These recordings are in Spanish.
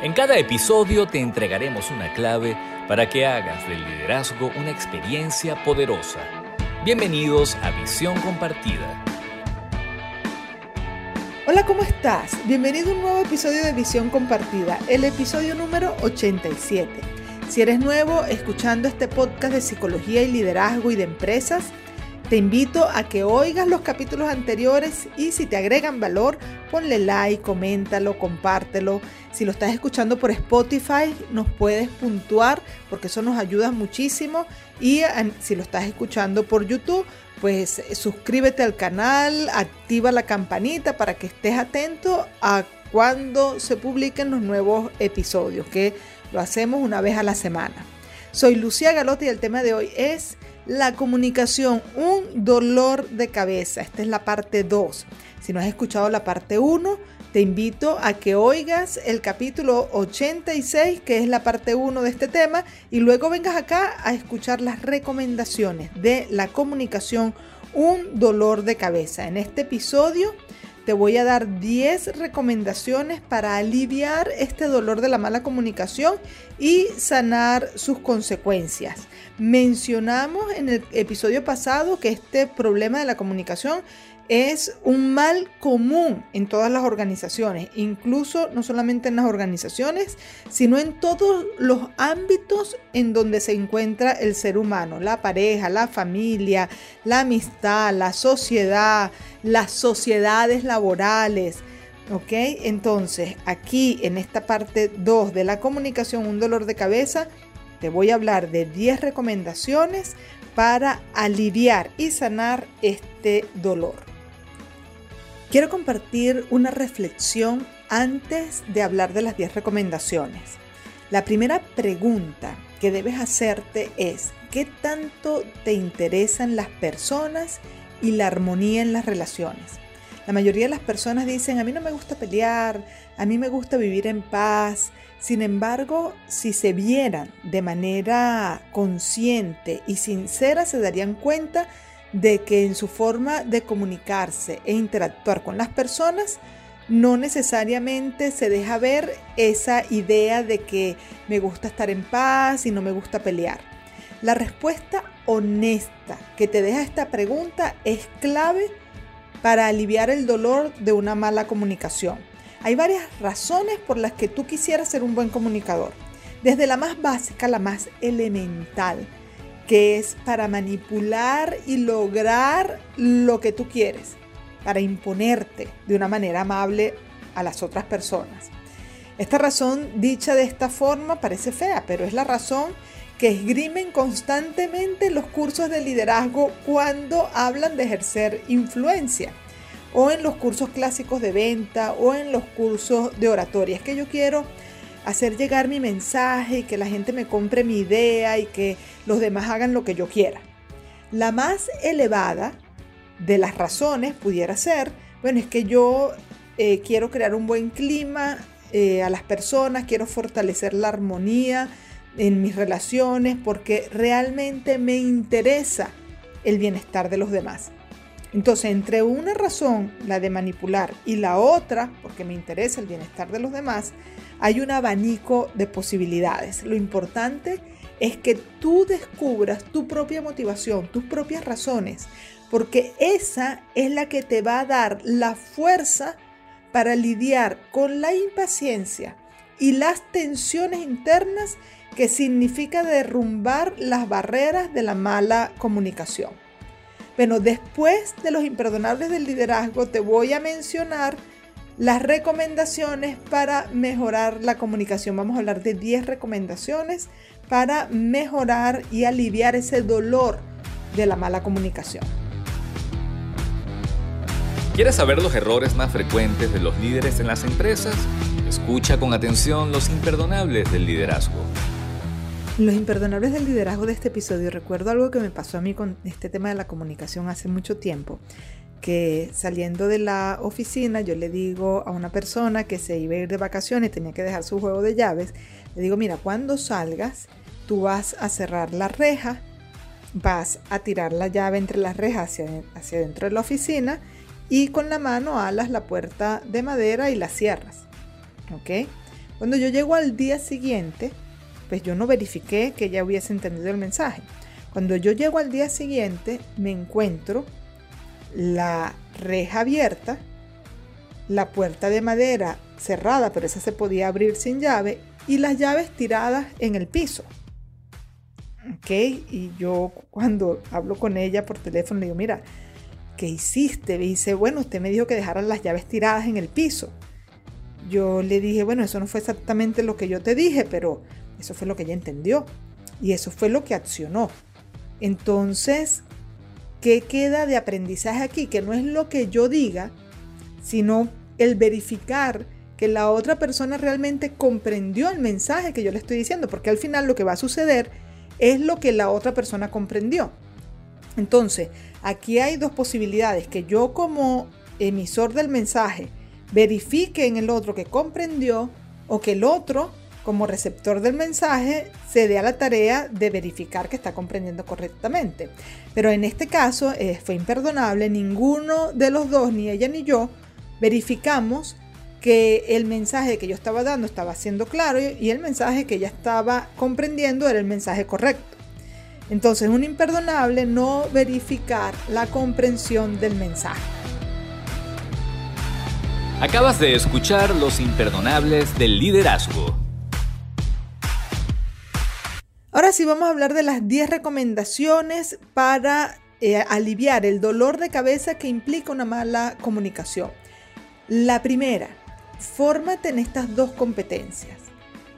En cada episodio te entregaremos una clave para que hagas del liderazgo una experiencia poderosa. Bienvenidos a Visión Compartida. Hola, ¿cómo estás? Bienvenido a un nuevo episodio de Visión Compartida, el episodio número 87. Si eres nuevo escuchando este podcast de psicología y liderazgo y de empresas, te invito a que oigas los capítulos anteriores y si te agregan valor, ponle like, coméntalo, compártelo. Si lo estás escuchando por Spotify, nos puedes puntuar porque eso nos ayuda muchísimo. Y si lo estás escuchando por YouTube, pues suscríbete al canal, activa la campanita para que estés atento a cuando se publiquen los nuevos episodios, que lo hacemos una vez a la semana. Soy Lucía Galotti y el tema de hoy es la comunicación, un dolor de cabeza. Esta es la parte 2. Si no has escuchado la parte 1, te invito a que oigas el capítulo 86, que es la parte 1 de este tema, y luego vengas acá a escuchar las recomendaciones de la comunicación, un dolor de cabeza. En este episodio te voy a dar 10 recomendaciones para aliviar este dolor de la mala comunicación y sanar sus consecuencias. Mencionamos en el episodio pasado que este problema de la comunicación es un mal común en todas las organizaciones, incluso no solamente en las organizaciones, sino en todos los ámbitos en donde se encuentra el ser humano, la pareja, la familia, la amistad, la sociedad, las sociedades laborales. ¿Ok? Entonces, aquí en esta parte 2 de la comunicación, un dolor de cabeza, te voy a hablar de 10 recomendaciones para aliviar y sanar este dolor. Quiero compartir una reflexión antes de hablar de las 10 recomendaciones. La primera pregunta que debes hacerte es, ¿qué tanto te interesan las personas y la armonía en las relaciones? La mayoría de las personas dicen, a mí no me gusta pelear, a mí me gusta vivir en paz. Sin embargo, si se vieran de manera consciente y sincera, se darían cuenta de que en su forma de comunicarse e interactuar con las personas, no necesariamente se deja ver esa idea de que me gusta estar en paz y no me gusta pelear. La respuesta honesta que te deja esta pregunta es clave para aliviar el dolor de una mala comunicación. Hay varias razones por las que tú quisieras ser un buen comunicador. Desde la más básica, la más elemental, que es para manipular y lograr lo que tú quieres, para imponerte de una manera amable a las otras personas. Esta razón dicha de esta forma parece fea, pero es la razón que esgrimen constantemente los cursos de liderazgo cuando hablan de ejercer influencia, o en los cursos clásicos de venta, o en los cursos de oratoria. Que yo quiero hacer llegar mi mensaje y que la gente me compre mi idea y que los demás hagan lo que yo quiera. La más elevada de las razones pudiera ser, bueno, es que yo eh, quiero crear un buen clima eh, a las personas, quiero fortalecer la armonía en mis relaciones porque realmente me interesa el bienestar de los demás. Entonces, entre una razón, la de manipular, y la otra, porque me interesa el bienestar de los demás, hay un abanico de posibilidades. Lo importante es que tú descubras tu propia motivación, tus propias razones, porque esa es la que te va a dar la fuerza para lidiar con la impaciencia y las tensiones internas que significa derrumbar las barreras de la mala comunicación. Bueno, después de los imperdonables del liderazgo te voy a mencionar las recomendaciones para mejorar la comunicación. Vamos a hablar de 10 recomendaciones para mejorar y aliviar ese dolor de la mala comunicación. ¿Quieres saber los errores más frecuentes de los líderes en las empresas? Escucha con atención los imperdonables del liderazgo. Los imperdonables del liderazgo de este episodio, recuerdo algo que me pasó a mí con este tema de la comunicación hace mucho tiempo, que saliendo de la oficina yo le digo a una persona que se iba a ir de vacaciones, tenía que dejar su juego de llaves, le digo, mira, cuando salgas, tú vas a cerrar la reja, vas a tirar la llave entre las rejas hacia, hacia dentro de la oficina y con la mano alas la puerta de madera y la cierras. ¿Ok? Cuando yo llego al día siguiente, pues yo no verifiqué que ella hubiese entendido el mensaje. Cuando yo llego al día siguiente, me encuentro la reja abierta, la puerta de madera cerrada, pero esa se podía abrir sin llave, y las llaves tiradas en el piso. ¿Ok? Y yo cuando hablo con ella por teléfono le digo, mira, ¿qué hiciste? Y dice, bueno, usted me dijo que dejaran las llaves tiradas en el piso. Yo le dije, bueno, eso no fue exactamente lo que yo te dije, pero eso fue lo que ella entendió. Y eso fue lo que accionó. Entonces, ¿qué queda de aprendizaje aquí? Que no es lo que yo diga, sino el verificar que la otra persona realmente comprendió el mensaje que yo le estoy diciendo, porque al final lo que va a suceder es lo que la otra persona comprendió. Entonces, aquí hay dos posibilidades, que yo como emisor del mensaje verifique en el otro que comprendió o que el otro como receptor del mensaje se dé a la tarea de verificar que está comprendiendo correctamente. Pero en este caso eh, fue imperdonable, ninguno de los dos, ni ella ni yo, verificamos que el mensaje que yo estaba dando estaba siendo claro y el mensaje que ella estaba comprendiendo era el mensaje correcto. Entonces, es un imperdonable no verificar la comprensión del mensaje. Acabas de escuchar Los imperdonables del liderazgo. Ahora sí vamos a hablar de las 10 recomendaciones para eh, aliviar el dolor de cabeza que implica una mala comunicación. La primera, fórmate en estas dos competencias.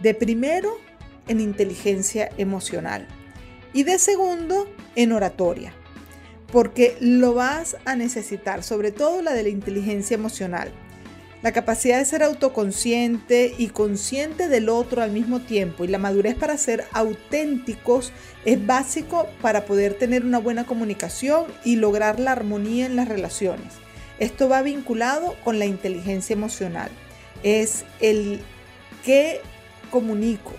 De primero, en inteligencia emocional y de segundo, en oratoria. Porque lo vas a necesitar, sobre todo la de la inteligencia emocional. La capacidad de ser autoconsciente y consciente del otro al mismo tiempo y la madurez para ser auténticos es básico para poder tener una buena comunicación y lograr la armonía en las relaciones. Esto va vinculado con la inteligencia emocional. Es el qué comunico,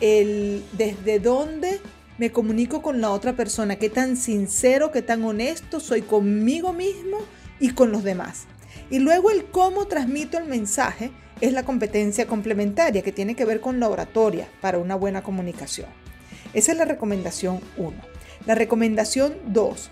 el desde dónde me comunico con la otra persona, qué tan sincero, qué tan honesto soy conmigo mismo y con los demás. Y luego el cómo transmito el mensaje es la competencia complementaria que tiene que ver con la oratoria para una buena comunicación. Esa es la recomendación 1. La recomendación 2.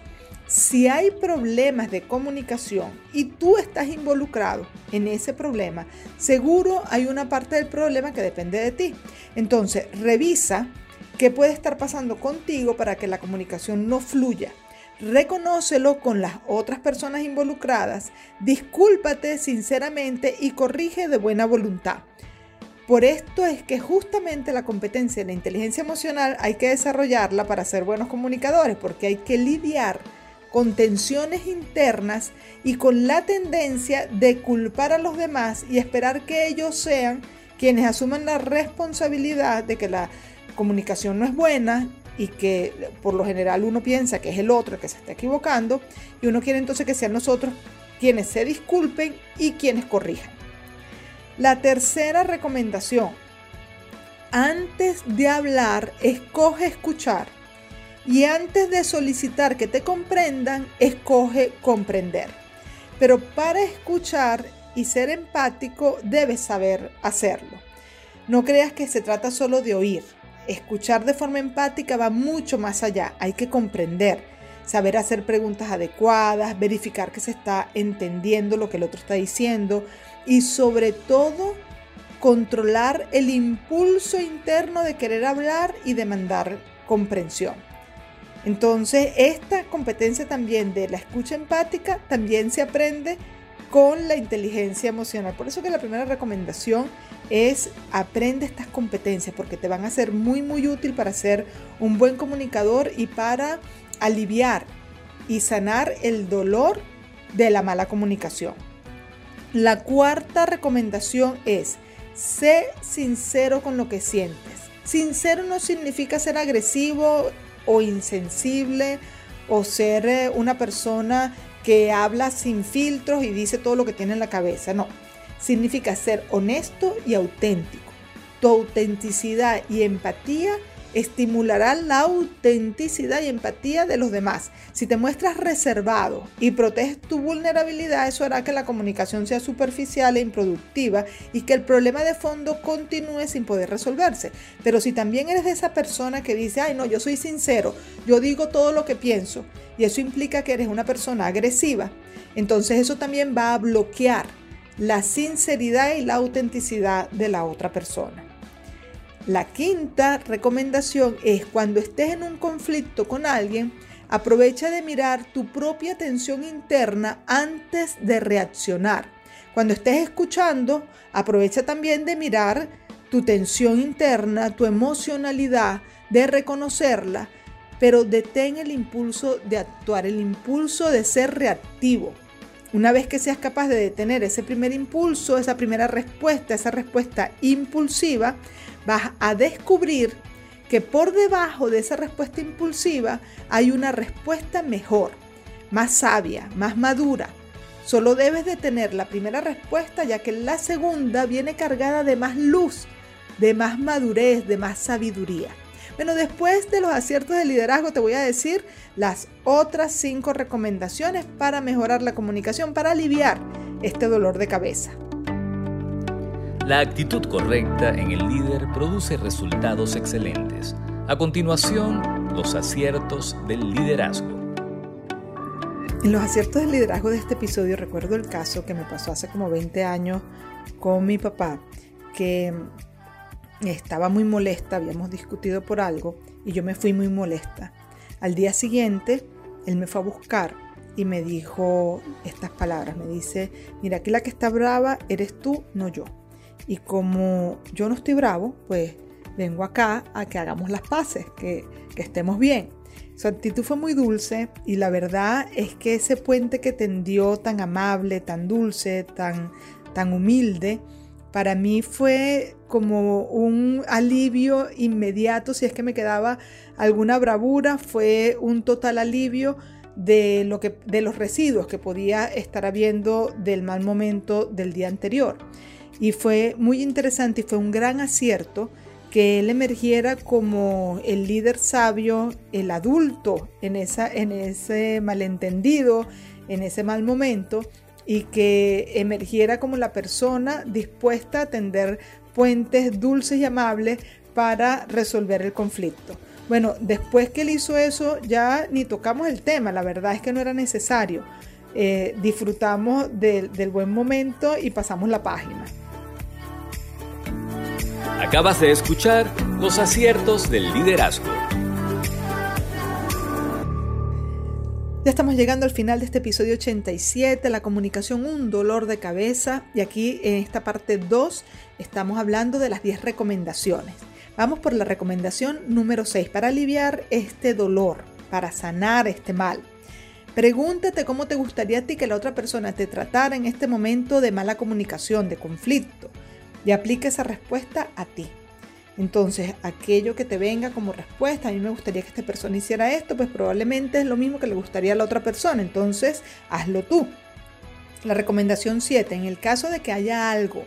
Si hay problemas de comunicación y tú estás involucrado en ese problema, seguro hay una parte del problema que depende de ti. Entonces, revisa qué puede estar pasando contigo para que la comunicación no fluya reconócelo con las otras personas involucradas, discúlpate sinceramente y corrige de buena voluntad. Por esto es que justamente la competencia de la inteligencia emocional hay que desarrollarla para ser buenos comunicadores, porque hay que lidiar con tensiones internas y con la tendencia de culpar a los demás y esperar que ellos sean quienes asuman la responsabilidad de que la comunicación no es buena y que por lo general uno piensa que es el otro el que se está equivocando y uno quiere entonces que sean nosotros quienes se disculpen y quienes corrijan. La tercera recomendación, antes de hablar, escoge escuchar y antes de solicitar que te comprendan, escoge comprender. Pero para escuchar y ser empático debes saber hacerlo. No creas que se trata solo de oír escuchar de forma empática va mucho más allá. Hay que comprender, saber hacer preguntas adecuadas, verificar que se está entendiendo lo que el otro está diciendo y sobre todo controlar el impulso interno de querer hablar y demandar comprensión. Entonces, esta competencia también de la escucha empática también se aprende con la inteligencia emocional. Por eso que la primera recomendación es aprende estas competencias porque te van a ser muy muy útil para ser un buen comunicador y para aliviar y sanar el dolor de la mala comunicación. La cuarta recomendación es sé sincero con lo que sientes. Sincero no significa ser agresivo o insensible o ser eh, una persona que habla sin filtros y dice todo lo que tiene en la cabeza. No, significa ser honesto y auténtico. Tu autenticidad y empatía estimulará la autenticidad y empatía de los demás. Si te muestras reservado y proteges tu vulnerabilidad, eso hará que la comunicación sea superficial e improductiva y que el problema de fondo continúe sin poder resolverse. Pero si también eres de esa persona que dice, ay no, yo soy sincero, yo digo todo lo que pienso, y eso implica que eres una persona agresiva, entonces eso también va a bloquear la sinceridad y la autenticidad de la otra persona. La quinta recomendación es cuando estés en un conflicto con alguien, aprovecha de mirar tu propia tensión interna antes de reaccionar. Cuando estés escuchando, aprovecha también de mirar tu tensión interna, tu emocionalidad, de reconocerla, pero detén el impulso de actuar, el impulso de ser reactivo. Una vez que seas capaz de detener ese primer impulso, esa primera respuesta, esa respuesta impulsiva, vas a descubrir que por debajo de esa respuesta impulsiva hay una respuesta mejor, más sabia, más madura. Solo debes de tener la primera respuesta ya que la segunda viene cargada de más luz, de más madurez, de más sabiduría. Bueno, después de los aciertos de liderazgo te voy a decir las otras cinco recomendaciones para mejorar la comunicación, para aliviar este dolor de cabeza. La actitud correcta en el líder produce resultados excelentes. A continuación, los aciertos del liderazgo. En los aciertos del liderazgo de este episodio recuerdo el caso que me pasó hace como 20 años con mi papá, que estaba muy molesta, habíamos discutido por algo y yo me fui muy molesta. Al día siguiente, él me fue a buscar y me dijo estas palabras, me dice, mira, aquí la que está brava eres tú, no yo. Y como yo no estoy bravo, pues vengo acá a que hagamos las paces, que, estemos bien. Su actitud fue muy dulce y la verdad es que ese puente que tendió tan amable, tan dulce, tan, tan humilde, para mí fue como un alivio inmediato, si es que me quedaba alguna bravura, fue un total alivio de, lo que, de los residuos que podía estar habiendo del mal momento del día anterior. Y fue muy interesante y fue un gran acierto que él emergiera como el líder sabio, el adulto en, esa, en ese malentendido, en ese mal momento, y que emergiera como la persona dispuesta a tender puentes dulces y amables para resolver el conflicto. Bueno, después que él hizo eso, ya ni tocamos el tema, la verdad es que no era necesario. Eh, disfrutamos del buen momento y pasamos la página. Acabas de escuchar los aciertos del liderazgo. Ya estamos llegando al final de este episodio 87, la comunicación un dolor de cabeza y aquí en esta parte 2 estamos hablando de las 10 recomendaciones. Vamos por la recomendación número 6 para aliviar este dolor, para sanar este mal. Pregúntate cómo te gustaría a ti que la otra persona te tratara en este momento de mala comunicación, de conflicto y aplica esa respuesta a ti. Entonces, aquello que te venga como respuesta, a mí me gustaría que esta persona hiciera esto, pues probablemente es lo mismo que le gustaría a la otra persona. Entonces, hazlo tú. La recomendación 7, en el caso de que haya algo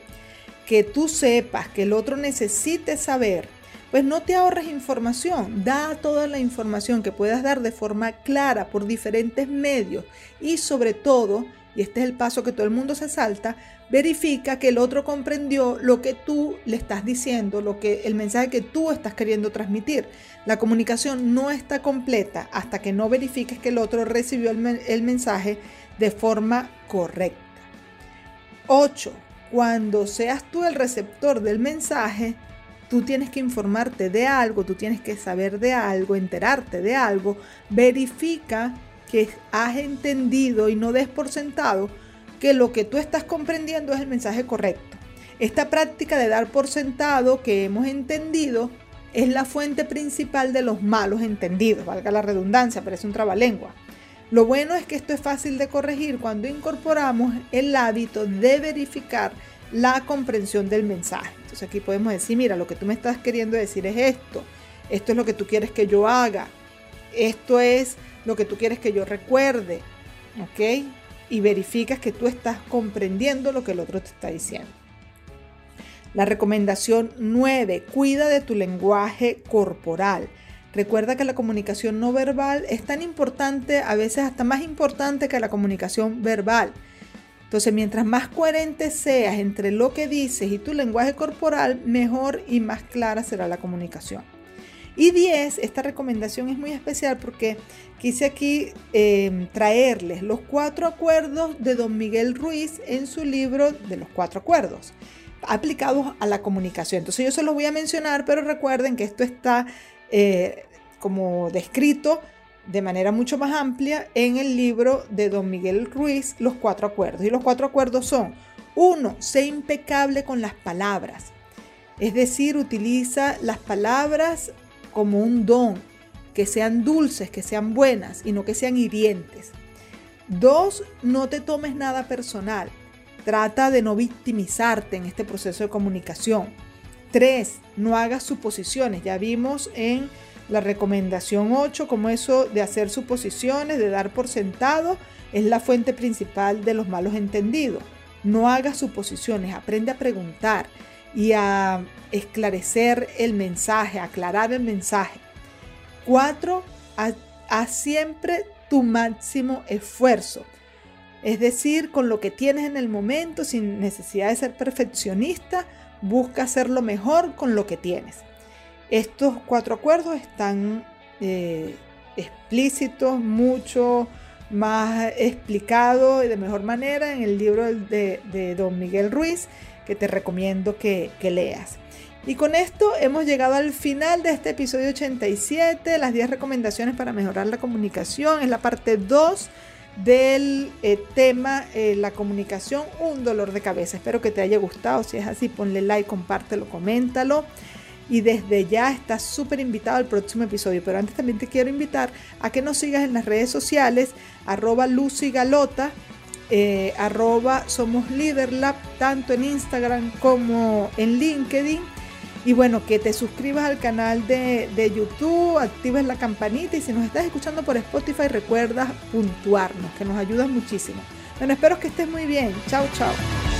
que tú sepas que el otro necesite saber, pues no te ahorres información, da toda la información que puedas dar de forma clara por diferentes medios y sobre todo y este es el paso que todo el mundo se salta, verifica que el otro comprendió lo que tú le estás diciendo, lo que el mensaje que tú estás queriendo transmitir. La comunicación no está completa hasta que no verifiques que el otro recibió el, el mensaje de forma correcta. 8. Cuando seas tú el receptor del mensaje, tú tienes que informarte de algo, tú tienes que saber de algo, enterarte de algo, verifica que has entendido y no des por sentado que lo que tú estás comprendiendo es el mensaje correcto. Esta práctica de dar por sentado que hemos entendido es la fuente principal de los malos entendidos, valga la redundancia, parece un trabalengua. Lo bueno es que esto es fácil de corregir cuando incorporamos el hábito de verificar la comprensión del mensaje. Entonces aquí podemos decir, mira, lo que tú me estás queriendo decir es esto, esto es lo que tú quieres que yo haga, esto es lo que tú quieres que yo recuerde, ¿ok? Y verificas que tú estás comprendiendo lo que el otro te está diciendo. La recomendación 9, cuida de tu lenguaje corporal. Recuerda que la comunicación no verbal es tan importante, a veces hasta más importante que la comunicación verbal. Entonces, mientras más coherente seas entre lo que dices y tu lenguaje corporal, mejor y más clara será la comunicación. Y 10, esta recomendación es muy especial porque quise aquí em, traerles los cuatro acuerdos de don Miguel Ruiz en su libro de los cuatro acuerdos aplicados a la comunicación. Entonces yo se los voy a mencionar, pero recuerden que esto está eh, como descrito de manera mucho más amplia en el libro de don Miguel Ruiz, Los Cuatro Acuerdos. Y los cuatro acuerdos son, uno, sé impecable con las palabras. Es decir, utiliza las palabras como un don, que sean dulces, que sean buenas y no que sean hirientes. Dos, no te tomes nada personal. Trata de no victimizarte en este proceso de comunicación. 3. No hagas suposiciones. Ya vimos en la recomendación 8 como eso de hacer suposiciones, de dar por sentado, es la fuente principal de los malos entendidos. No hagas suposiciones, aprende a preguntar y a esclarecer el mensaje, aclarar el mensaje. 4. Haz siempre tu máximo esfuerzo. Es decir, con lo que tienes en el momento, sin necesidad de ser perfeccionista, busca hacer lo mejor con lo que tienes. Estos cuatro acuerdos están eh, explícitos, mucho más explicados y de mejor manera en el libro de, don Miguel Ruiz, que te recomiendo que, que leas. Y con esto hemos llegado al final de este episodio 87, las 10 recomendaciones para mejorar la comunicación. Es la parte 2 del eh, tema eh, la comunicación, un dolor de cabeza. Espero que te haya gustado. Si es así, ponle like, compártelo, coméntalo. Y desde ya estás súper invitado al próximo episodio. Pero antes también te quiero invitar a que nos sigas en las redes sociales, arroba Lucy eh, arroba Somos Lab tanto en Instagram como en LinkedIn y bueno, que te suscribas al canal de, YouTube, actives la campanita y si nos estás escuchando por Spotify recuerda puntuarnos, que nos ayudas muchísimo. Bueno, espero que estés muy bien. Chao, chao.